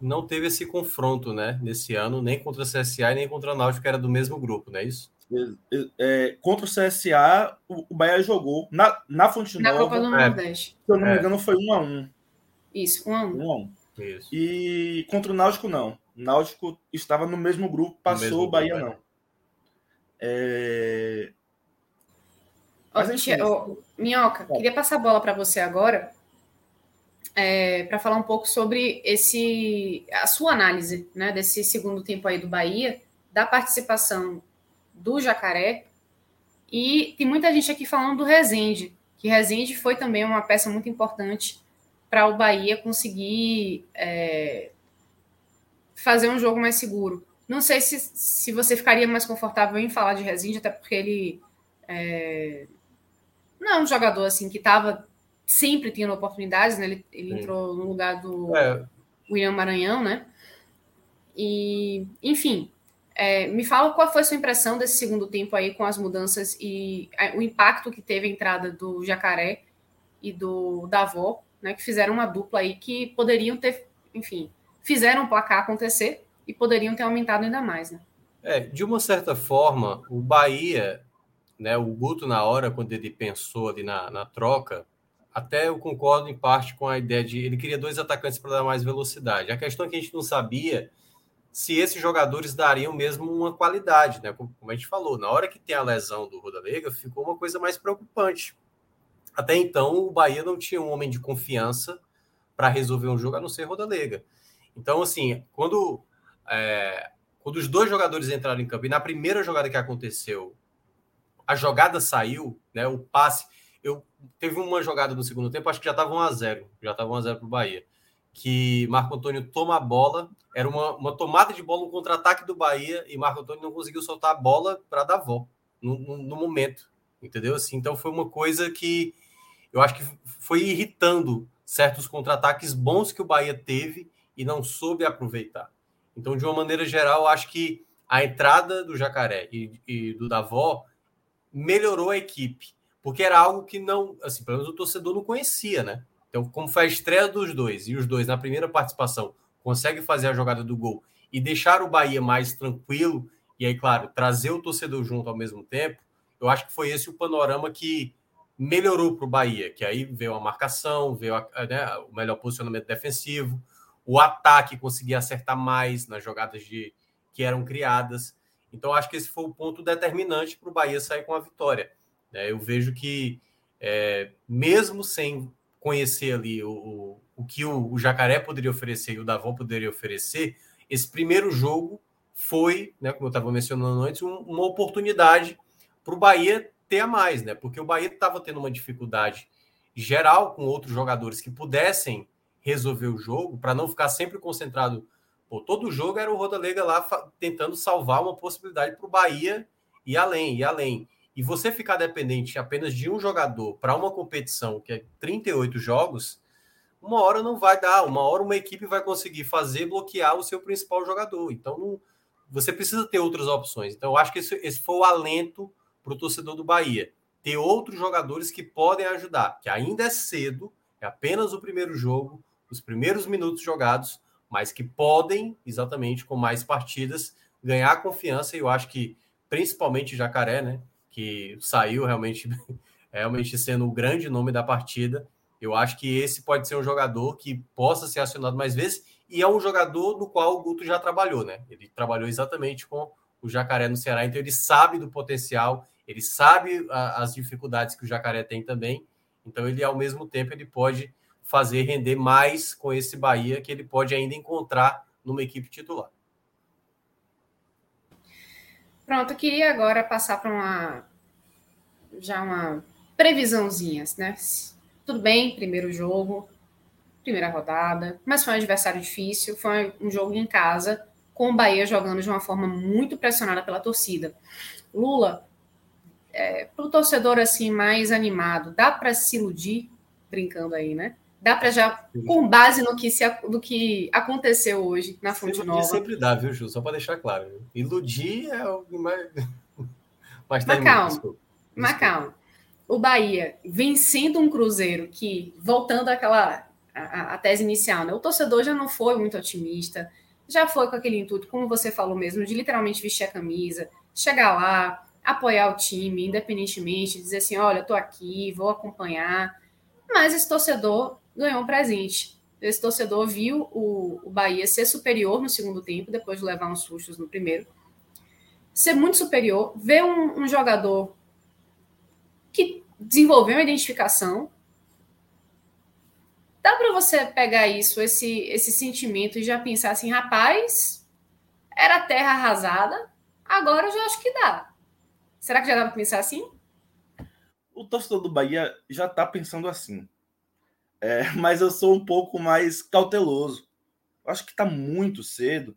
S2: Não teve esse confronto, né, nesse ano, nem contra o CSA nem contra o Náutico, que era do mesmo grupo, não é isso?
S3: É, é contra o CSA, o, o Bahia jogou na, na Fonte
S1: na Nova. Copa do Nordeste.
S3: Se eu não me é. engano, foi 1 a 1
S1: Isso, 1 a 1
S3: 1 a 1 isso. E contra o Náutico, não. O Náutico estava no mesmo grupo, passou, mesmo o Bahia grupo, é. não. É...
S1: Mas, enfim, oh, Minhoca, é. queria passar a bola para você agora é, para falar um pouco sobre esse a sua análise né, desse segundo tempo aí do Bahia, da participação do Jacaré. E tem muita gente aqui falando do Rezende, que Rezende foi também uma peça muito importante para o Bahia conseguir é, fazer um jogo mais seguro. Não sei se, se você ficaria mais confortável em falar de Rezende, até porque ele é, não é um jogador assim que estava sempre tendo oportunidades, né? Ele, ele entrou no lugar do é. William Maranhão, né? E, enfim, é, me fala qual foi a sua impressão desse segundo tempo aí com as mudanças e o impacto que teve a entrada do Jacaré e do Davó né, que fizeram uma dupla aí que poderiam ter, enfim, fizeram o placar acontecer e poderiam ter aumentado ainda mais, né?
S2: É, de uma certa forma, o Bahia, né, o Guto na hora, quando ele pensou ali na, na troca, até eu concordo em parte com a ideia de ele queria dois atacantes para dar mais velocidade. A questão é que a gente não sabia se esses jogadores dariam mesmo uma qualidade, né? Como, a gente falou, na hora que tem a lesão do Rodalega, ficou uma coisa mais preocupante, até então, o Bahia não tinha um homem de confiança para resolver um jogo, a não ser Rodalega. Então, assim, quando, é, quando os dois jogadores entraram em campo, e na primeira jogada que aconteceu, a jogada saiu, né, o passe. Eu teve uma jogada no segundo tempo, acho que já estava 1 a 0 já estava 1 a 0 para o Bahia. Que Marco Antônio toma a bola, era uma, uma tomada de bola, um contra-ataque do Bahia, e Marco Antônio não conseguiu soltar a bola para dar volta no, no, no momento, entendeu? Assim, então foi uma coisa que eu acho que foi irritando certos contra-ataques bons que o Bahia teve e não soube aproveitar. Então, de uma maneira geral, acho que a entrada do Jacaré e, e do Davó melhorou a equipe, porque era algo que não, assim, pelo menos o torcedor não conhecia, né? Então, como foi a estreia dos dois e os dois na primeira participação conseguem fazer a jogada do gol e deixar o Bahia mais tranquilo e aí, claro, trazer o torcedor junto ao mesmo tempo, eu acho que foi esse o panorama que melhorou para o Bahia, que aí veio a marcação, veio a, né, o melhor posicionamento defensivo, o ataque conseguia acertar mais nas jogadas de, que eram criadas. Então, acho que esse foi o ponto determinante para o Bahia sair com a vitória. É, eu vejo que, é, mesmo sem conhecer ali o, o, o que o, o, Jacaré poderia oferecer e o Davon poderia oferecer, esse primeiro jogo foi, né, como eu estava mencionando antes, um, uma oportunidade para o Bahia ter a mais, né? Porque o Bahia estava tendo uma dificuldade geral com outros jogadores que pudessem resolver o jogo, para não ficar sempre concentrado. Pô, todo jogo era o Rodalega lá tentando salvar uma possibilidade para o Bahia e além, e além. E você ficar dependente apenas de um jogador para uma competição que é 38 jogos, uma hora não vai dar, uma hora uma equipe vai conseguir fazer bloquear o seu principal jogador. Então não, você precisa ter outras opções. Então eu acho que esse, esse foi o alento para o torcedor do Bahia. Ter outros jogadores que podem ajudar, que ainda é cedo, é apenas o primeiro jogo. os primeiros minutos jogados, mas que podem, exatamente com mais partidas, ganhar confiança. E eu acho que, principalmente Jacaré, né? Que saiu realmente, (laughs) realmente sendo o grande nome da partida. Eu acho que esse pode ser um jogador que possa ser acionado mais vezes. E é um jogador no qual o Guto já trabalhou, né? Ele trabalhou exatamente com o Jacaré no Ceará, então ele sabe do potencial, ele sabe a, as dificuldades que o Jacaré tem também. Então ele, ao mesmo tempo, ele pode fazer render mais com esse Bahia que ele pode ainda encontrar numa equipe titular.
S1: Pronto, eu queria agora passar para uma já uma previsãozinha, né? Tudo bem, primeiro jogo, primeira rodada, mas foi um adversário difícil, foi um jogo em casa, com o Bahia jogando de uma forma muito pressionada pela torcida. Lula, é, para o torcedor assim mais animado, dá para se iludir, brincando aí, né? Dá para já, com base no que, se, no que aconteceu hoje na Fonte Nova.
S2: sempre dá, viu, Ju? Só para deixar claro. Iludir é o (laughs) mais.
S1: Mas, tá. Mas calma. O Bahia vencendo um Cruzeiro que, voltando àquela a, a, tese inicial, né? O torcedor já não foi muito otimista, já foi com aquele intuito, como você falou mesmo, de literalmente vestir a camisa, chegar lá, apoiar o time, independentemente, dizer assim: olha, estou aqui, vou acompanhar. Mas esse torcedor ganhou um presente. Esse torcedor viu o, o Bahia ser superior no segundo tempo, depois de levar uns sustos no primeiro. Ser muito superior, ver um, um jogador que desenvolveu uma identificação. Dá para você pegar isso, esse, esse sentimento, e já pensar assim, rapaz, era terra arrasada, agora eu já acho que dá. Será que já dá para pensar assim?
S3: O torcedor do Bahia já está pensando assim. É, (laughs) mas eu sou um pouco mais cauteloso. Acho que está muito cedo.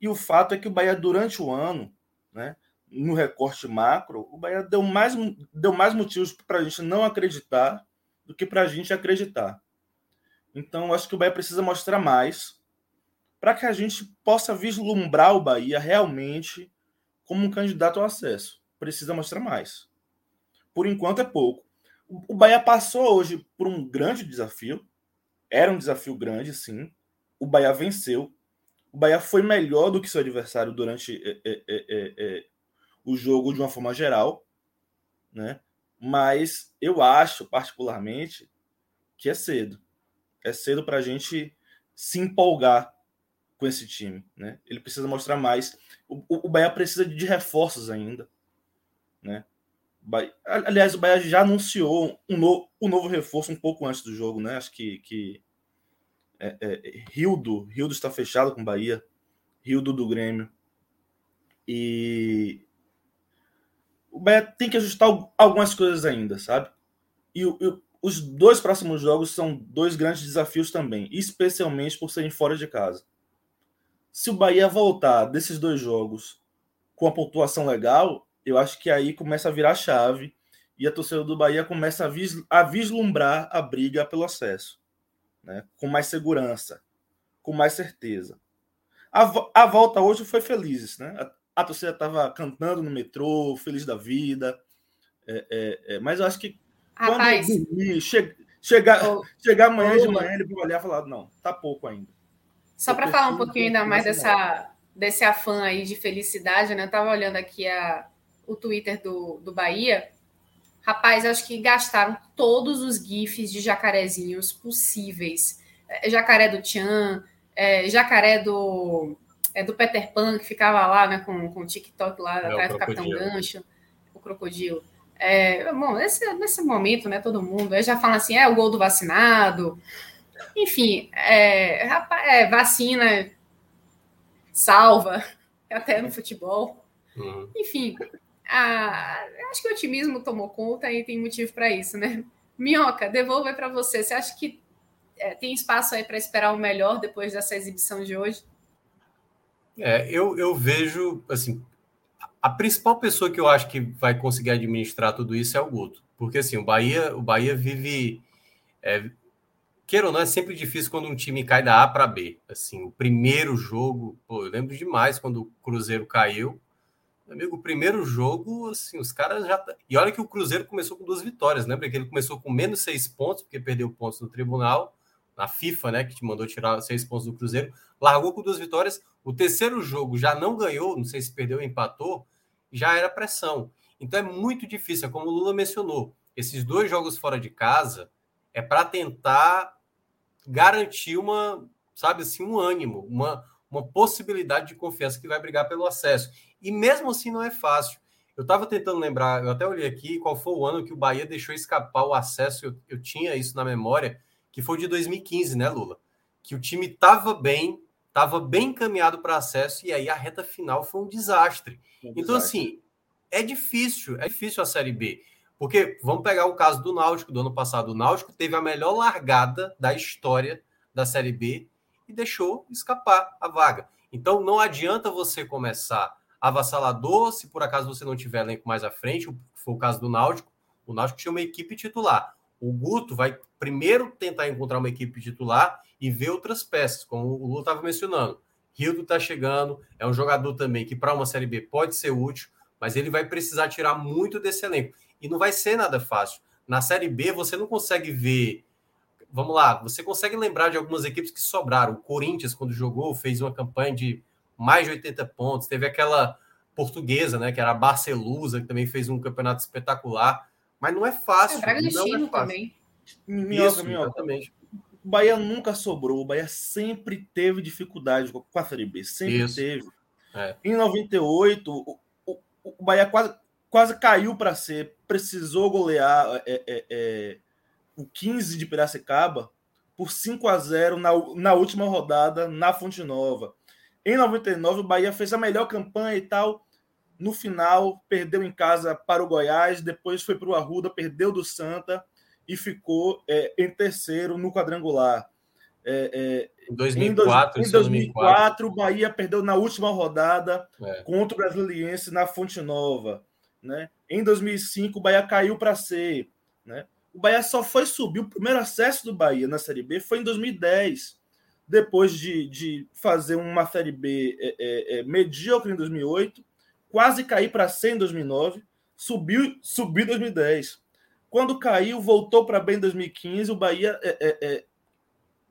S3: E o fato é que o Bahia, durante o ano, né, no recorte macro, o Bahia deu mais, deu mais motivos para a gente não acreditar do que para a gente acreditar. Então, acho que o Bahia precisa mostrar mais para que a gente possa vislumbrar o Bahia realmente como um candidato ao acesso. Precisa mostrar mais. Por enquanto é pouco. O Bahia passou hoje por um grande desafio. Era um desafio grande, sim. O Bahia venceu. O Bahia foi melhor do que seu adversário durante é, é, é, o jogo de uma forma geral, né? Mas eu acho, particularmente, que é cedo. É cedo para a gente se empolgar com esse time, né? Ele precisa mostrar mais. O, o Bahia precisa de reforços ainda, né? Aliás, o Bahia já anunciou um, no, um novo reforço um pouco antes do jogo, né? Acho que, que é, é, Rildo, Rildo está fechado com o Bahia, Rildo do Grêmio. E o Bahia tem que ajustar algumas coisas ainda, sabe? E, e os dois próximos jogos são dois grandes desafios também, especialmente por serem fora de casa. Se o Bahia voltar desses dois jogos com a pontuação legal, eu acho que aí começa a virar chave e a torcida do Bahia começa a, vis, a vislumbrar a briga pelo acesso, né? com mais segurança, com mais certeza. A, a volta hoje foi feliz, né? A, a torcida estava cantando no metrô, feliz da vida, é, é, é, mas eu acho que
S1: Rapaz, quando
S3: dormir, che, chegar, oh, chegar amanhã oh, de manhã, ele vai olhar e falar: não, tá pouco ainda.
S1: Só para falar um pouquinho ainda mais dessa, desse afã aí de felicidade, né? Eu tava olhando aqui a, o Twitter do, do Bahia, rapaz, acho que gastaram todos os GIFs de jacarezinhos possíveis. É, jacaré do Tchan, é, jacaré do, é, do Peter Pan, que ficava lá né, com, com o TikTok lá é, atrás do Capitão Gancho, o crocodilo. É, bom, nesse, nesse momento, né, todo mundo aí já fala assim, é o gol do vacinado. Enfim, é, rapaz, é, vacina salva, (laughs) até no futebol. Uhum. Enfim, ah, acho que o otimismo tomou conta e tem motivo para isso, né? Minhoca, devolvo para você. Você acha que é, tem espaço aí para esperar o melhor depois dessa exibição de hoje?
S2: É, eu, eu vejo, assim, a principal pessoa que eu acho que vai conseguir administrar tudo isso é o Guto. Porque, assim, o Bahia, o Bahia vive... É, queira ou não, é sempre difícil quando um time cai da A para B. Assim, o primeiro jogo, pô, eu lembro demais quando o Cruzeiro caiu, amigo, o primeiro jogo, assim, os caras já. Tá, e olha que o Cruzeiro começou com duas vitórias, lembra que ele começou com menos seis pontos, porque perdeu pontos no tribunal. na FIFA, né, que te mandou tirar seis pontos do Cruzeiro, largou com duas vitórias. O terceiro jogo já não ganhou, não sei se perdeu ou empatou, já era pressão. Então é muito difícil, é como o Lula mencionou. Esses dois jogos fora de casa é para tentar garantir uma, sabe assim, um ânimo, uma, uma possibilidade de confiança que vai brigar pelo acesso. E mesmo assim não é fácil. Eu estava tentando lembrar, eu até olhei aqui qual foi o ano que o Bahia deixou escapar o acesso, eu, eu tinha isso na memória, que foi de 2015, né, Lula? Que o time estava bem, estava bem encaminhado para acesso, e aí a reta final foi um desastre. Um então, desastre. assim, é difícil, é difícil a Série B. Porque vamos pegar o caso do Náutico, do ano passado. O Náutico teve a melhor largada da história da Série B e deixou escapar a vaga. Então não adianta você começar avassalador se por acaso você não tiver elenco mais à frente, foi o caso do Náutico. O Náutico tinha uma equipe titular. O Guto vai primeiro tentar encontrar uma equipe titular e ver outras peças, como o Lula estava mencionando. Rildo está chegando, é um jogador também que para uma Série B pode ser útil, mas ele vai precisar tirar muito desse elenco. E não vai ser nada fácil. Na Série B, você não consegue ver. Vamos lá, você consegue lembrar de algumas equipes que sobraram. O Corinthians, quando jogou, fez uma campanha de mais de 80 pontos. Teve aquela portuguesa, né, que era a Barcelusa, que também fez um campeonato espetacular. Mas não é fácil. É,
S1: não é fácil. também.
S3: Minhoca, Isso, minhoca. Exatamente. O Bahia nunca sobrou. O Bahia sempre teve dificuldade com a Série B. Sempre Isso. teve. É. Em 98, o, o, o Bahia quase, quase caiu para ser, precisou golear é, é, é, o 15 de Piracicaba por 5 a 0 na, na última rodada na Fonte Nova. Em 99, o Bahia fez a melhor campanha e tal. No final, perdeu em casa para o Goiás, depois foi para o Arruda, perdeu do Santa e ficou é, em terceiro no quadrangular.
S2: É, é, em 2004,
S3: em, 2004, o Bahia perdeu na última rodada é. contra o Brasiliense na Fonte Nova. Né? Em 2005, o Bahia caiu para C. Né? O Bahia só foi subir. O primeiro acesso do Bahia na Série B foi em 2010. Depois de, de fazer uma Série B é, é, é medíocre em 2008, quase cair para C em 2009, subiu, subiu em 2010. Quando caiu, voltou para B em 2015. O Bahia é, é, é,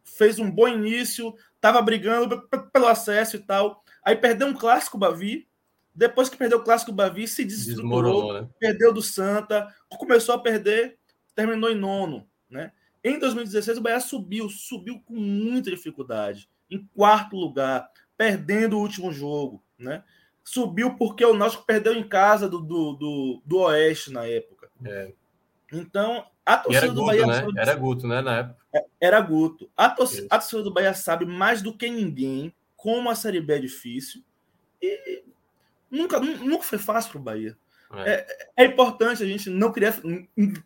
S3: fez um bom início, estava brigando pelo acesso e tal. Aí perdeu um clássico Bavi, depois que perdeu o clássico Bavi, se desestruturou, né? perdeu do Santa, começou a perder, terminou em nono, né? Em 2016 o Bahia subiu, subiu com muita dificuldade, em quarto lugar, perdendo o último jogo, né? Subiu porque o Náutico perdeu em casa do, do, do, do Oeste na época. É. Então, a torcida do Bahia.
S2: Né? Era Guto, né? Na época. É,
S3: era Guto. A torcida, a torcida do Bahia sabe mais do que ninguém como a Série B é difícil. E Nunca, nunca foi fácil para o Bahia. É. É, é. importante a gente não criar,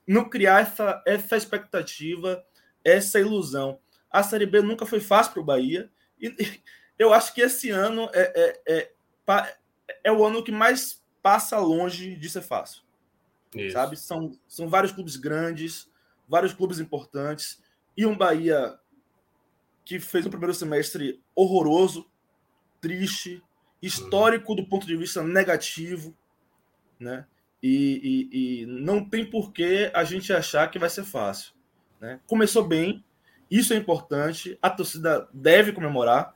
S3: não criar essa, essa expectativa, essa ilusão. A Série B nunca foi fácil para o Bahia. E eu acho que esse ano é, é, é, é, o ano que mais passa longe de ser fácil. Isso. Sabe? São, são vários clubes grandes, vários clubes importantes, e um Bahia que fez um primeiro semestre horroroso, triste, histórico do ponto de vista negativo, né? E, e, e, não tem por que a gente achar que vai ser fácil. Né? Começou bem, isso é importante, a torcida deve comemorar,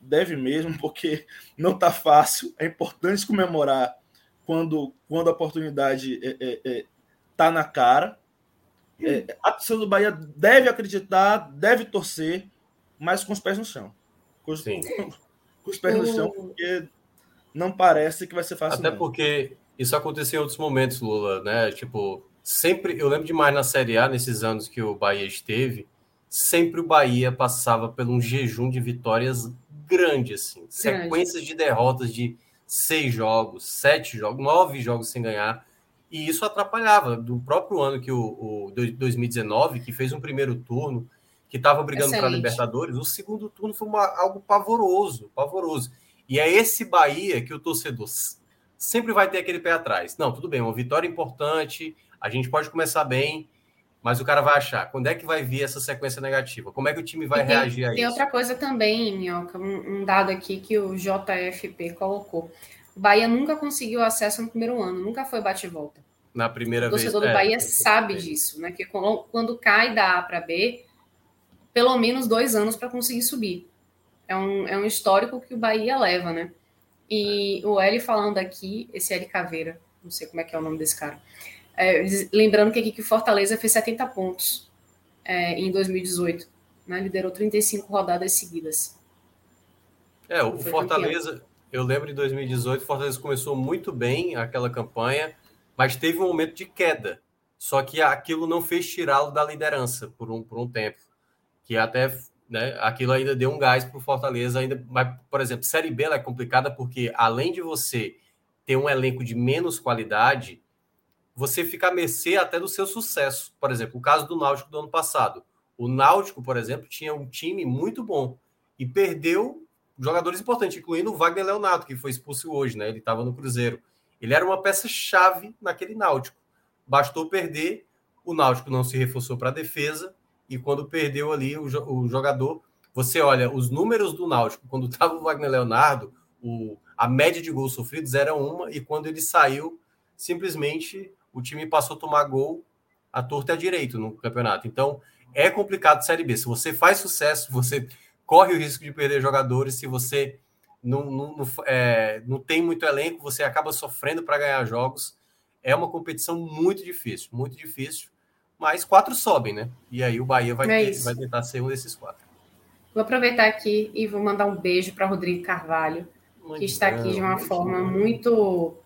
S3: deve mesmo, (laughs) porque não está fácil. É importante comemorar quando, quando a oportunidade está é, é, é, tá na cara. É, a torcida do Bahia deve acreditar, deve torcer, mas com os pés no chão. Com, Sim (laughs) com os pés no chão, porque não parece que vai ser fácil.
S2: Até
S3: não.
S2: porque isso aconteceu em outros momentos, Lula, né? Tipo, sempre, eu lembro demais na Série A, nesses anos que o Bahia esteve, sempre o Bahia passava por um jejum de vitórias grande, assim. Grande. Sequências de derrotas de seis jogos, sete jogos, nove jogos sem ganhar. E isso atrapalhava. Do próprio ano que o, o 2019, que fez um primeiro turno, que estava brigando para Libertadores, o segundo turno foi uma, algo pavoroso, pavoroso. E é esse Bahia que o torcedor sempre vai ter aquele pé atrás. Não, tudo bem, uma vitória importante, a gente pode começar bem, mas o cara vai achar quando é que vai vir essa sequência negativa? Como é que o time vai
S1: tem,
S2: reagir a tem
S1: isso? Tem outra coisa também, Minhoca, um, um dado aqui que o JFP colocou. O Bahia nunca conseguiu acesso no primeiro ano, nunca foi bate-volta.
S2: Na primeira vez.
S1: O torcedor vez, do Bahia é, sabe disso, né? Que quando, quando cai da A para B, pelo menos dois anos para conseguir subir. É um, é um histórico que o Bahia leva, né? E o Eli falando aqui, esse Eli Caveira, não sei como é que é o nome desse cara, é, lembrando que aqui que o Fortaleza fez 70 pontos é, em 2018, né? liderou 35 rodadas seguidas.
S2: É, o Fortaleza, campeão. eu lembro de 2018, o Fortaleza começou muito bem aquela campanha, mas teve um momento de queda. Só que aquilo não fez tirá-lo da liderança por um, por um tempo. Que até né, aquilo ainda deu um gás para o Fortaleza. ainda. Mas, por exemplo, Série B é complicada porque, além de você ter um elenco de menos qualidade, você fica à mercê até do seu sucesso. Por exemplo, o caso do Náutico do ano passado. O Náutico, por exemplo, tinha um time muito bom e perdeu jogadores importantes, incluindo o Wagner Leonardo, que foi expulso hoje, né? Ele estava no Cruzeiro. Ele era uma peça-chave naquele Náutico. Bastou perder, o Náutico não se reforçou para a defesa, e quando perdeu ali o, o, jogador, você olha os números do Náutico, quando (laughs) estava o Wagner Leonardo, o, a média de gols sofridos era uma, e quando ele saiu, simplesmente o time passou a tomar gol à torta e à direito no campeonato. Então, é complicado Série B. Se você faz sucesso, (laughs) você corre o risco de perder jogadores. Se você não, não, não, é, não tem muito elenco, você acaba sofrendo para ganhar jogos. É uma competição muito difícil, muito difícil. Mas quatro sobem, né? E aí o Bahia vai, é ter, vai tentar ser um desses quatro.
S1: Vou aproveitar aqui e vou mandar um beijo para Rodrigo Carvalho, muito que está aqui de uma forma bom. muito,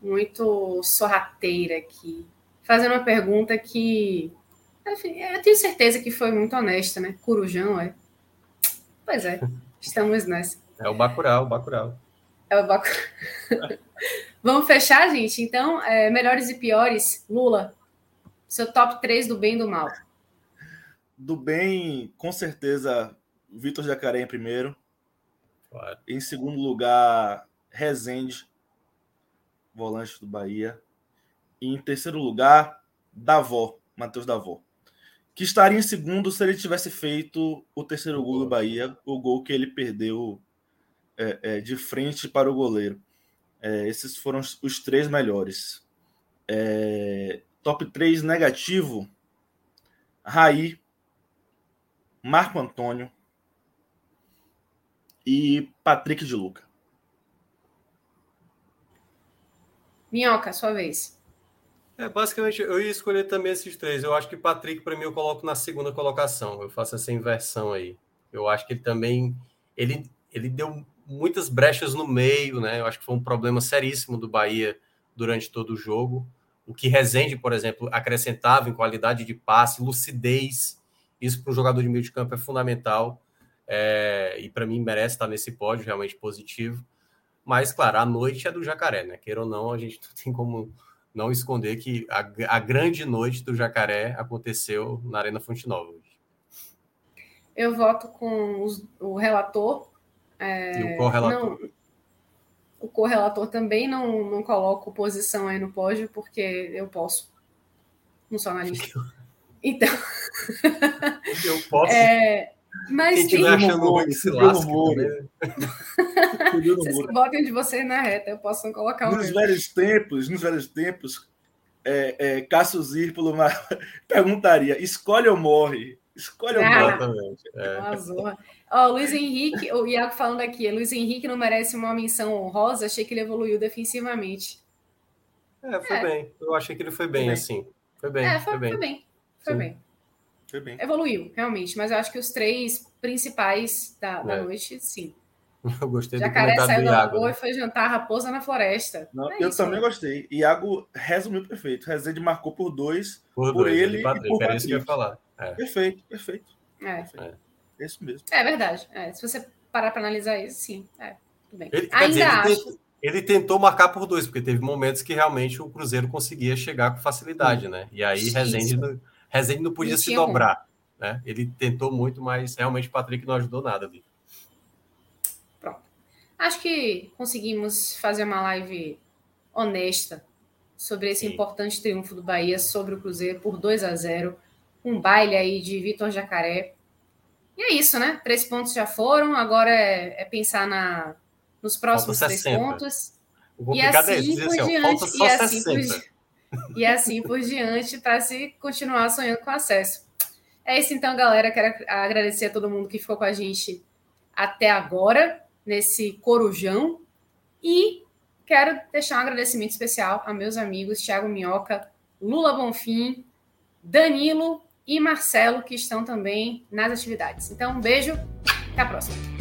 S1: muito sorrateira aqui, fazendo uma pergunta que, enfim, eu tenho certeza que foi muito honesta, né? Curujão, é? Pois é, (laughs) estamos nessa.
S2: É o Bacurau, o Bacurau.
S1: É o Bacurau. (laughs) Vamos fechar, gente? Então, é, melhores e piores. Lula, seu top 3 do bem e do mal.
S3: Do bem, com certeza, Vitor Jacaré em primeiro. Claro. Em segundo lugar, Rezende, volante do Bahia. E em terceiro lugar, Davó, Matheus Davó. Que estaria em segundo se ele tivesse feito o terceiro gol do Bahia, o gol que ele perdeu é, é, de frente para o goleiro. É, esses foram os três melhores. Top 3 negativo: Raí, Marco Antônio e Patrick de Luca.
S1: Minhoca, sua vez.
S2: É, basicamente, eu ia escolher também esses três. Eu acho que Patrick, para mim, eu coloco na segunda colocação. Eu faço essa inversão aí. Eu acho que ele também. Ele, ele deu muitas brechas no meio, né? Eu acho que foi um problema seríssimo do Bahia durante todo o jogo. O que Rezende, por exemplo, acrescentava em qualidade de passe, lucidez. Isso para o jogador de meio de campo é fundamental. É, e para mim merece estar nesse pódio, realmente positivo. Mas, claro, a noite é do jacaré, né? Queira ou não, a gente (laughs) não tem como não esconder que a, a grande noite do jacaré aconteceu na Arena Fonte Nova.
S1: Eu voto com os, o relator
S2: é, e o correlator. Não,
S1: o correlator também não, não coloco posição aí no pódio, porque eu posso. Não sou analista. (laughs) Então.
S2: Eu posso.
S1: É, mas
S2: Quem estiver achando ruim se lasca.
S1: Vocês botem de vocês na reta, eu posso não colocar
S3: o Nos mesmo. velhos tempos, nos velhos tempos, é, é, Cássio Zirpolo (laughs) perguntaria: escolhe ou morre? Escolhe ah, ou morre?
S1: É. Ó, Luiz Henrique, o Iago falando aqui, Luiz Henrique não merece uma menção honrosa, achei que ele evoluiu defensivamente.
S2: É, foi é. bem. Eu achei que ele foi bem, foi bem. assim. Foi bem.
S1: É, foi, foi bem. Foi bem. Foi bem. foi bem. Evoluiu, realmente, mas eu acho que os três principais da, da é. noite, sim. (laughs)
S2: Eu gostei
S1: Jacaré do comentário saiu do Iago. Né? e foi jantar raposa na floresta.
S3: Não, é eu isso, também gostei. Iago resumiu perfeito. Rezende marcou por dois, por, por dois, ele e por
S2: Patrick. isso que eu ia falar.
S3: É. Perfeito, perfeito.
S1: É.
S3: perfeito. É. Isso mesmo.
S1: É verdade. É, se você parar para analisar isso, sim. É, tudo bem. Ele, Ainda dizer, acho.
S2: Ele tentou, ele tentou marcar por dois, porque teve momentos que realmente o Cruzeiro conseguia chegar com facilidade, né? E aí Rezende não, Rezende não podia se dobrar. Né? Ele tentou muito, mas realmente o Patrick não ajudou nada ali.
S1: Pronto. Acho que conseguimos fazer uma live honesta sobre esse Sim. importante triunfo do Bahia sobre o Cruzeiro por 2 a 0 Um baile aí de Vitor Jacaré. E é isso, né? Três pontos já foram, agora é, é pensar na, nos próximos três pontos.
S2: O e assim é por assim, diante.
S1: e, assim por, e assim por diante, para se continuar sonhando com acesso. É isso então, galera. Quero agradecer a todo mundo que ficou com a gente até agora, nesse corujão. E quero deixar um agradecimento especial a meus amigos Thiago Minhoca, Lula Bonfim, Danilo e Marcelo, que estão também nas atividades. Então, um beijo, até a próxima.